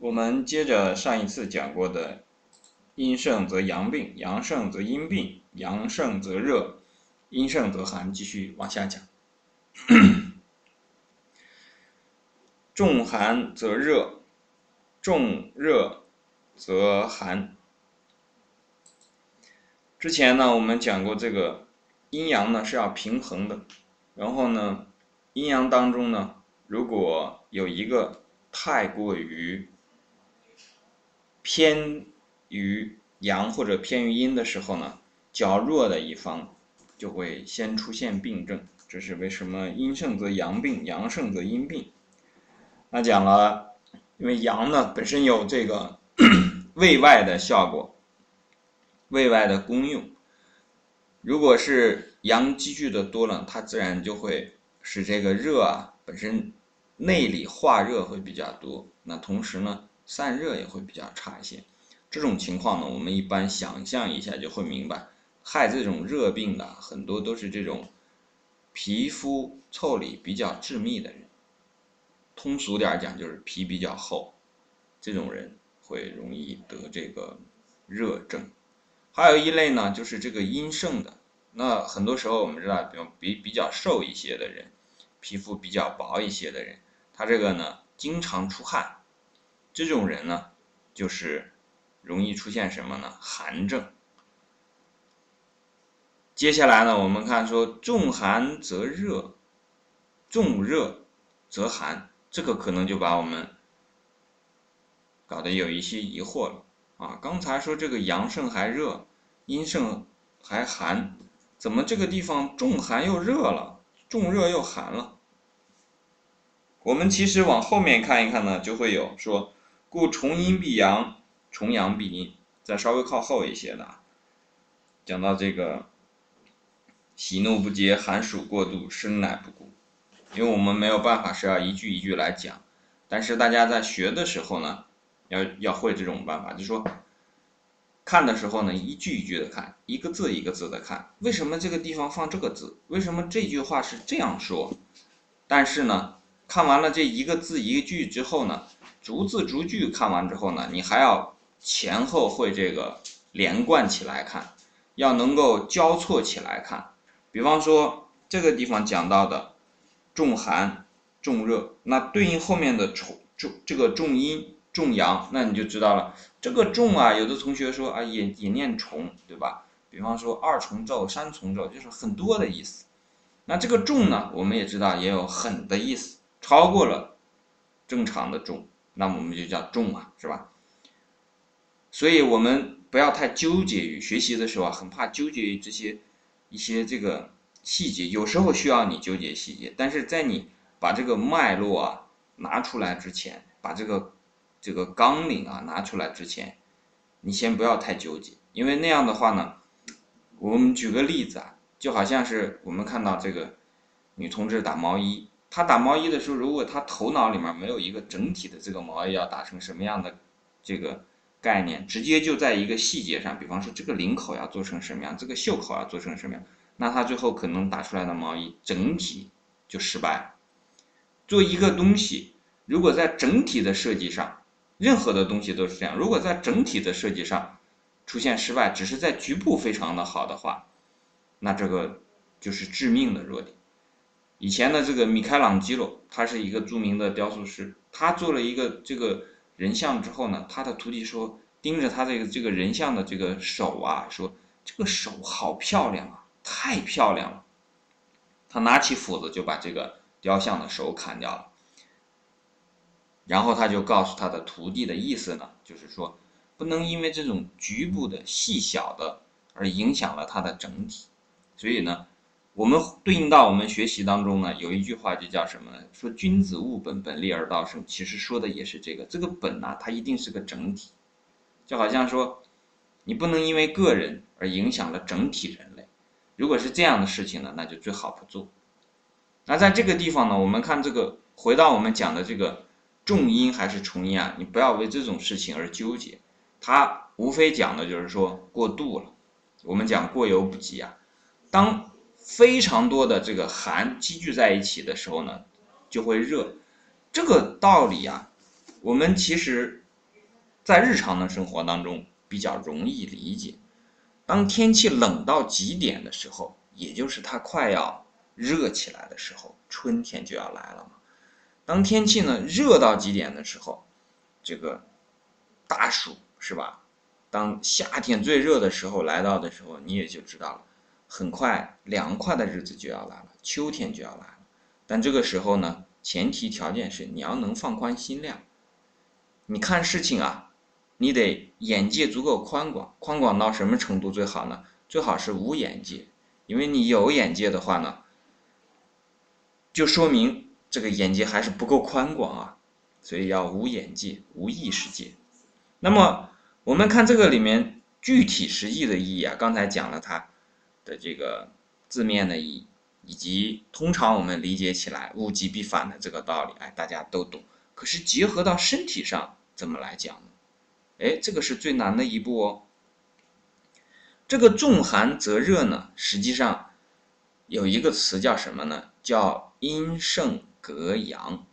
我们接着上一次讲过的“阴盛则阳病，阳盛则阴病，阳盛则热，阴盛则寒”，继续往下讲。重寒则热，重热则寒。之前呢，我们讲过这个阴阳呢是要平衡的，然后呢，阴阳当中呢，如果有一个太过于偏于阳或者偏于阴的时候呢，较弱的一方就会先出现病症。这是为什么阴盛则阳病，阳盛则阴病。那讲了，因为阳呢本身有这个 胃外的效果，胃外的功用。如果是阳积聚的多了，它自然就会使这个热啊本身内里化热会比较多。那同时呢？散热也会比较差一些，这种情况呢，我们一般想象一下就会明白，害这种热病的很多都是这种皮肤腠理比较致密的人，通俗点讲就是皮比较厚，这种人会容易得这个热症。还有一类呢，就是这个阴盛的，那很多时候我们知道，比比比较瘦一些的人，皮肤比较薄一些的人，他这个呢经常出汗。这种人呢，就是容易出现什么呢？寒症。接下来呢，我们看说重寒则热，重热则寒，这个可能就把我们搞得有一些疑惑了啊！刚才说这个阳盛还热，阴盛还寒，怎么这个地方重寒又热了，重热又寒了？我们其实往后面看一看呢，就会有说。故重阴必阳，重阳必阴。再稍微靠后一些的，讲到这个喜怒不节，寒暑过度，生乃不顾。因为我们没有办法是要一句一句来讲，但是大家在学的时候呢，要要会这种办法，就说看的时候呢，一句一句的看，一个字一个字的看。为什么这个地方放这个字？为什么这句话是这样说？但是呢，看完了这一个字一个句之后呢？逐字逐句看完之后呢，你还要前后会这个连贯起来看，要能够交错起来看。比方说这个地方讲到的重寒重热，那对应后面的重重这个重阴重阳，那你就知道了。这个重啊，有的同学说啊也也念重，对吧？比方说二重奏、三重奏，就是很多的意思。那这个重呢，我们也知道也有很的意思，超过了正常的重。那我们就叫重啊，是吧？所以我们不要太纠结于学习的时候啊，很怕纠结于这些一些这个细节。有时候需要你纠结细节，但是在你把这个脉络啊拿出来之前，把这个这个纲领啊拿出来之前，你先不要太纠结，因为那样的话呢，我们举个例子啊，就好像是我们看到这个女同志打毛衣。他打毛衣的时候，如果他头脑里面没有一个整体的这个毛衣要打成什么样的这个概念，直接就在一个细节上，比方说这个领口要做成什么样，这个袖口要做成什么样，那他最后可能打出来的毛衣整体就失败了。做一个东西，如果在整体的设计上，任何的东西都是这样，如果在整体的设计上出现失败，只是在局部非常的好的话，那这个就是致命的弱点。以前的这个米开朗基罗，他是一个著名的雕塑师。他做了一个这个人像之后呢，他的徒弟说，盯着他这个这个人像的这个手啊，说这个手好漂亮啊，太漂亮了。他拿起斧子就把这个雕像的手砍掉了。然后他就告诉他的徒弟的意思呢，就是说，不能因为这种局部的细小的而影响了它的整体。所以呢。我们对应到我们学习当中呢，有一句话就叫什么呢？说君子务本，本立而道生。其实说的也是这个，这个本呢，它一定是个整体，就好像说，你不能因为个人而影响了整体人类。如果是这样的事情呢，那就最好不做。那在这个地方呢，我们看这个，回到我们讲的这个重音还是重音啊，你不要为这种事情而纠结。它无非讲的就是说过度了。我们讲过犹不及啊，当。非常多的这个寒积聚在一起的时候呢，就会热。这个道理啊，我们其实在日常的生活当中比较容易理解。当天气冷到极点的时候，也就是它快要热起来的时候，春天就要来了嘛。当天气呢热到极点的时候，这个大暑是吧？当夏天最热的时候来到的时候，你也就知道了，很快凉快的日子就要来了，秋天就要来了。但这个时候呢，前提条件是你要能放宽心量，你看事情啊。你得眼界足够宽广，宽广到什么程度最好呢？最好是无眼界，因为你有眼界的话呢，就说明这个眼界还是不够宽广啊，所以要无眼界、无意识界。那么我们看这个里面具体实际的意义啊，刚才讲了它的这个字面的意，以及通常我们理解起来物极必反的这个道理，哎，大家都懂。可是结合到身体上怎么来讲呢？哎，这个是最难的一步哦。这个重寒则热呢，实际上有一个词叫什么呢？叫阴盛格阳。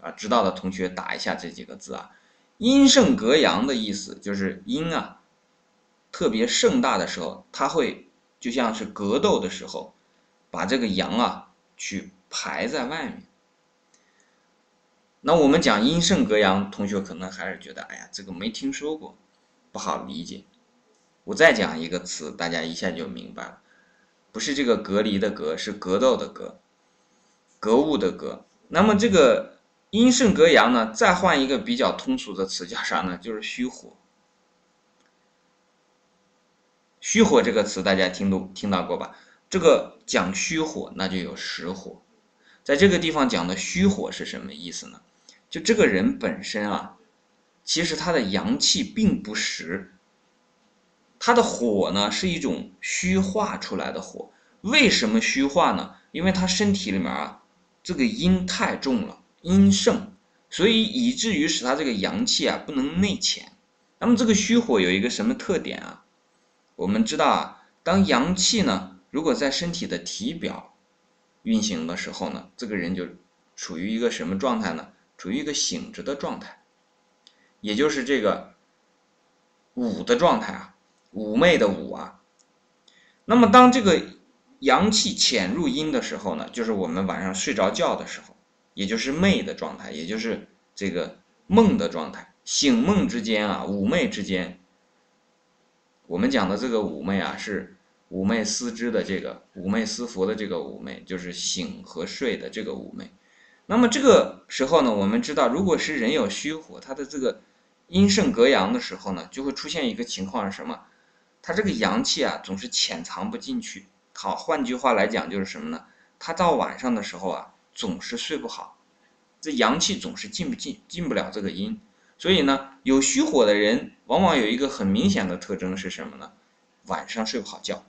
啊，知道的同学打一下这几个字啊。阴盛格阳的意思就是阴啊，特别盛大的时候，它会就像是格斗的时候，把这个阳啊去排在外面。那我们讲阴盛格阳，同学可能还是觉得，哎呀，这个没听说过，不好理解。我再讲一个词，大家一下就明白了，不是这个隔离的隔，是格斗的格，格物的格。那么这个阴盛格阳呢，再换一个比较通俗的词叫啥呢？就是虚火。虚火这个词大家听都听到过吧？这个讲虚火，那就有实火。在这个地方讲的虚火是什么意思呢？就这个人本身啊，其实他的阳气并不实，他的火呢是一种虚化出来的火。为什么虚化呢？因为他身体里面啊，这个阴太重了，阴盛，所以以至于使他这个阳气啊不能内潜。那么这个虚火有一个什么特点啊？我们知道啊，当阳气呢如果在身体的体表运行的时候呢，这个人就处于一个什么状态呢？处于一个醒着的状态，也就是这个午的状态啊，妩媚的妩啊。那么当这个阳气潜入阴的时候呢，就是我们晚上睡着觉的时候，也就是寐的状态，也就是这个梦的状态。醒梦之间啊，妩媚之间，我们讲的这个妩媚啊，是妩媚思之的这个妩媚思服的这个妩媚，就是醒和睡的这个妩媚。那么这个时候呢，我们知道，如果是人有虚火，他的这个阴盛格阳的时候呢，就会出现一个情况是什么？他这个阳气啊，总是潜藏不进去。好，换句话来讲就是什么呢？他到晚上的时候啊，总是睡不好，这阳气总是进不进，进不了这个阴。所以呢，有虚火的人，往往有一个很明显的特征是什么呢？晚上睡不好觉。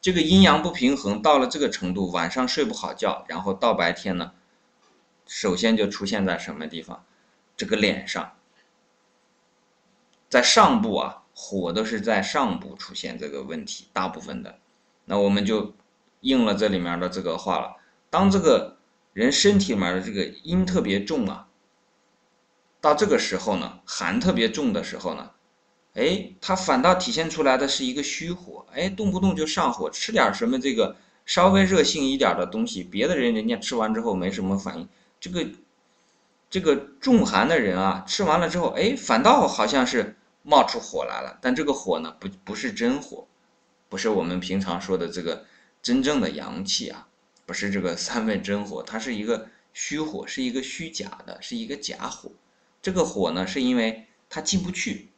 这个阴阳不平衡到了这个程度，晚上睡不好觉，然后到白天呢，首先就出现在什么地方？这个脸上，在上部啊，火都是在上部出现这个问题，大部分的。那我们就应了这里面的这个话了。当这个人身体里面的这个阴特别重啊，到这个时候呢，寒特别重的时候呢。哎，它反倒体现出来的是一个虚火，哎，动不动就上火，吃点什么这个稍微热性一点的东西，别的人人家吃完之后没什么反应，这个这个重寒的人啊，吃完了之后，哎，反倒好像是冒出火来了，但这个火呢，不不是真火，不是我们平常说的这个真正的阳气啊，不是这个三味真火，它是一个虚火，是一个虚假的，是一个假火，这个火呢，是因为它进不去。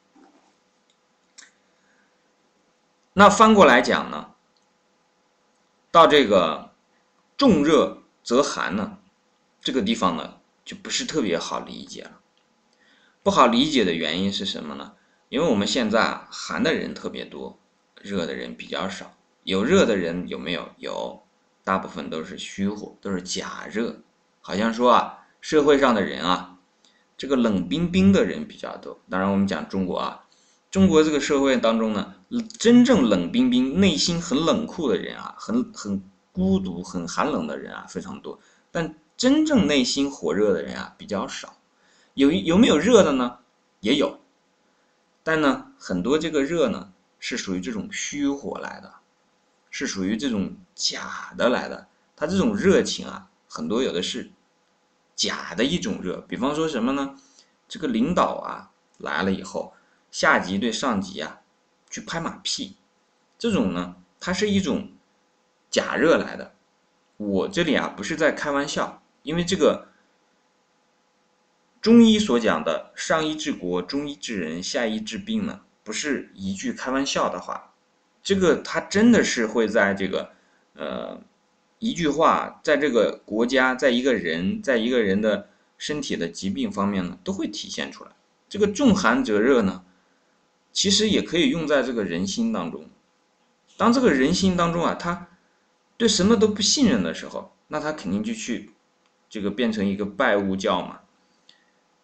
那翻过来讲呢，到这个重热则寒呢，这个地方呢就不是特别好理解了。不好理解的原因是什么呢？因为我们现在寒的人特别多，热的人比较少。有热的人有没有？有，大部分都是虚火，都是假热。好像说啊，社会上的人啊，这个冷冰冰的人比较多。当然，我们讲中国啊。中国这个社会当中呢，真正冷冰冰、内心很冷酷的人啊，很很孤独、很寒冷的人啊，非常多。但真正内心火热的人啊，比较少。有有没有热的呢？也有，但呢，很多这个热呢是属于这种虚火来的，是属于这种假的来的。他这种热情啊，很多有的是假的一种热。比方说什么呢？这个领导啊来了以后，下级对上级啊去拍马屁，这种呢，它是一种假热来的。我这里啊不是在开玩笑，因为这个。中医所讲的“上医治国，中医治人，下医治病”呢，不是一句开玩笑的话，这个它真的是会在这个，呃，一句话，在这个国家，在一个人，在一个人的身体的疾病方面呢，都会体现出来。这个重寒则热呢，其实也可以用在这个人心当中。当这个人心当中啊，他对什么都不信任的时候，那他肯定就去这个变成一个拜物教嘛。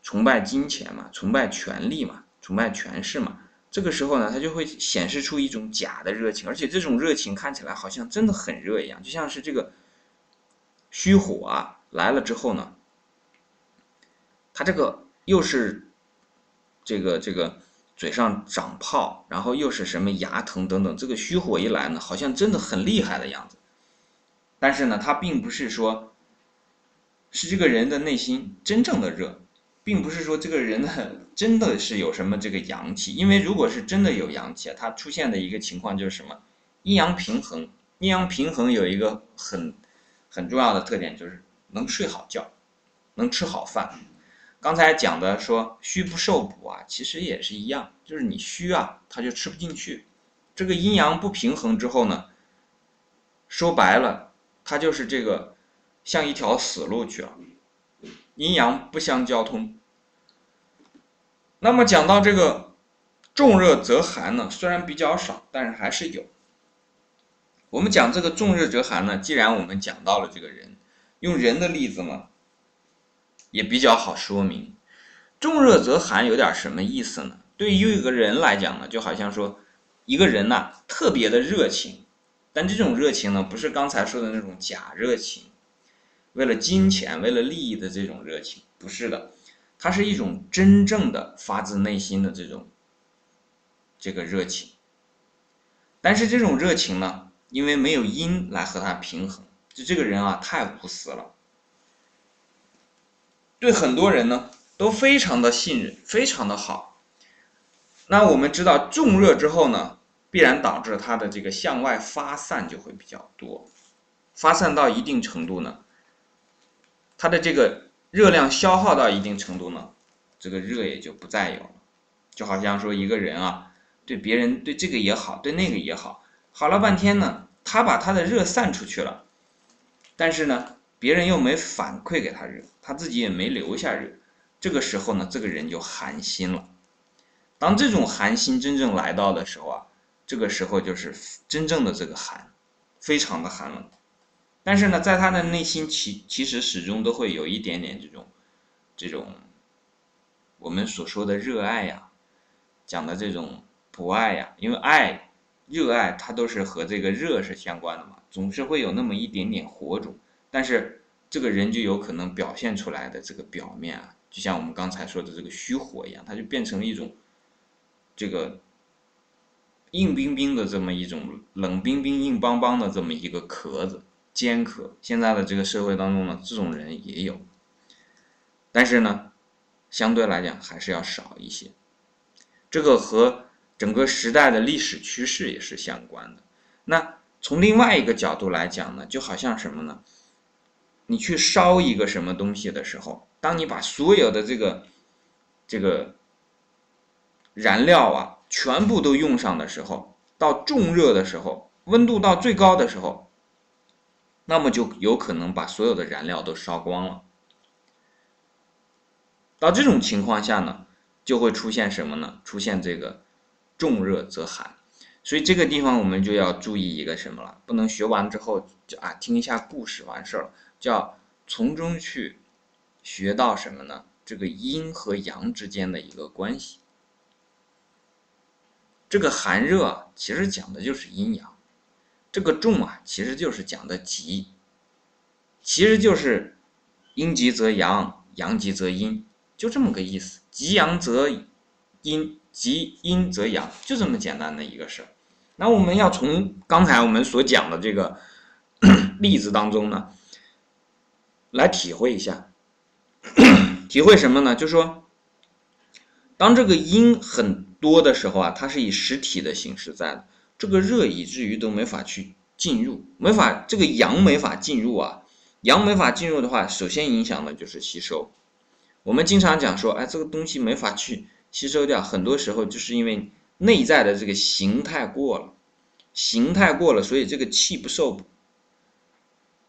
崇拜金钱嘛，崇拜权力嘛，崇拜权势嘛，这个时候呢，他就会显示出一种假的热情，而且这种热情看起来好像真的很热一样，就像是这个虚火啊来了之后呢，他这个又是这个这个嘴上长泡，然后又是什么牙疼等等，这个虚火一来呢，好像真的很厉害的样子，但是呢，他并不是说，是这个人的内心真正的热。并不是说这个人呢真的是有什么这个阳气，因为如果是真的有阳气啊，它出现的一个情况就是什么阴阳平衡。阴阳平衡有一个很很重要的特点，就是能睡好觉，能吃好饭。刚才讲的说虚不受补啊，其实也是一样，就是你虚啊，他就吃不进去。这个阴阳不平衡之后呢，说白了，它就是这个像一条死路去了。阴阳不相交通。那么讲到这个重热则寒呢，虽然比较少，但是还是有。我们讲这个重热则寒呢，既然我们讲到了这个人，用人的例子呢，也比较好说明。重热则寒有点什么意思呢？对于一个人来讲呢，就好像说一个人呐特别的热情，但这种热情呢，不是刚才说的那种假热情。为了金钱、为了利益的这种热情，不是的，它是一种真正的发自内心的这种这个热情。但是这种热情呢，因为没有阴来和它平衡，就这个人啊太无私了，对很多人呢都非常的信任，非常的好。那我们知道重热之后呢，必然导致它的这个向外发散就会比较多，发散到一定程度呢。它的这个热量消耗到一定程度呢，这个热也就不再有了。就好像说一个人啊，对别人对这个也好，对那个也好，好了半天呢，他把他的热散出去了，但是呢，别人又没反馈给他热，他自己也没留下热。这个时候呢，这个人就寒心了。当这种寒心真正来到的时候啊，这个时候就是真正的这个寒，非常的寒冷。但是呢，在他的内心，其其实始终都会有一点点这种，这种我们所说的热爱呀，讲的这种博爱呀，因为爱、热爱它都是和这个热是相关的嘛，总是会有那么一点点火种。但是这个人就有可能表现出来的这个表面啊，就像我们刚才说的这个虚火一样，它就变成了一种这个硬冰冰的这么一种冷冰冰、硬邦邦的这么一个壳子。尖刻，现在的这个社会当中呢，这种人也有，但是呢，相对来讲还是要少一些。这个和整个时代的历史趋势也是相关的。那从另外一个角度来讲呢，就好像什么呢？你去烧一个什么东西的时候，当你把所有的这个这个燃料啊全部都用上的时候，到重热的时候，温度到最高的时候。那么就有可能把所有的燃料都烧光了。到这种情况下呢，就会出现什么呢？出现这个重热则寒。所以这个地方我们就要注意一个什么了？不能学完之后就啊听一下故事完事儿了，叫从中去学到什么呢？这个阴和阳之间的一个关系。这个寒热其实讲的就是阴阳。这个重啊，其实就是讲的极，其实就是阴极则阳，阳极则阴，就这么个意思。极阳则阴，极阴则阳，就这么简单的一个事儿。那我们要从刚才我们所讲的这个 例子当中呢，来体会一下，体会什么呢？就说，当这个阴很多的时候啊，它是以实体的形式在的，这个热以至于都没法去进入，没法这个阳没法进入啊，阳没法进入的话，首先影响的就是吸收。我们经常讲说，哎，这个东西没法去吸收掉，很多时候就是因为内在的这个形态过了，形态过了，所以这个气不受补。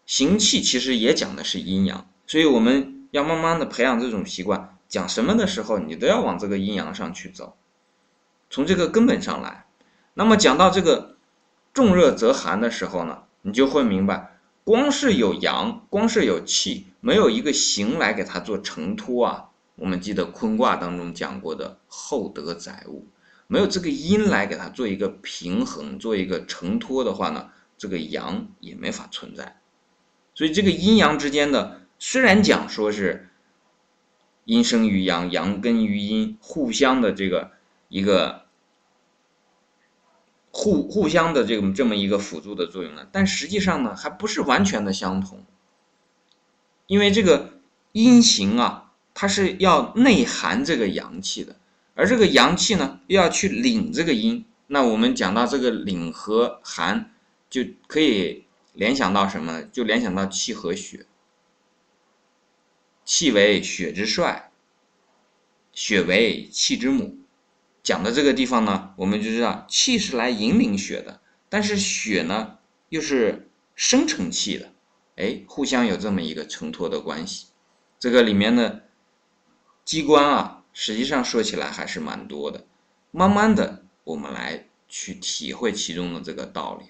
行气其实也讲的是阴阳，所以我们要慢慢的培养这种习惯，讲什么的时候，你都要往这个阴阳上去走，从这个根本上来。那么讲到这个重热则寒的时候呢，你就会明白。光是有阳，光是有气，没有一个形来给它做承托啊。我们记得坤卦当中讲过的厚德载物，没有这个阴来给它做一个平衡，做一个承托的话呢，这个阳也没法存在。所以这个阴阳之间的，虽然讲说是阴生于阳，阳根于阴，互相的这个一个。互互相的这个这么一个辅助的作用呢，但实际上呢，还不是完全的相同。因为这个阴行啊，它是要内含这个阳气的，而这个阳气呢，又要去领这个阴。那我们讲到这个领和寒，就可以联想到什么？就联想到气和血。气为血之帅，血为气之母。讲的这个地方呢，我们就知道气是来引领血的，但是血呢又是生成气的，哎，互相有这么一个承托的关系。这个里面的机关啊，实际上说起来还是蛮多的。慢慢的，我们来去体会其中的这个道理。